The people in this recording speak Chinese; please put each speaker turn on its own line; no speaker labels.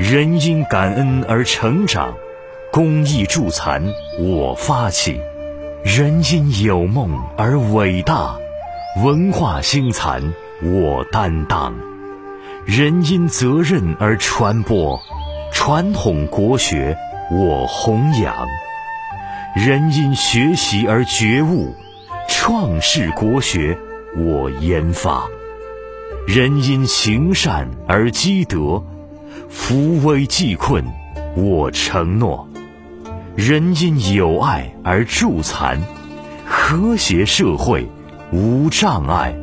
人因感恩而成长，公益助残我发起；人因有梦而伟大，文化兴残我担当；人因责任而传播，传统国学我弘扬；人因学习而觉悟，创世国学我研发；人因行善而积德。扶危济困，我承诺；人因有爱而助残，和谐社会无障碍。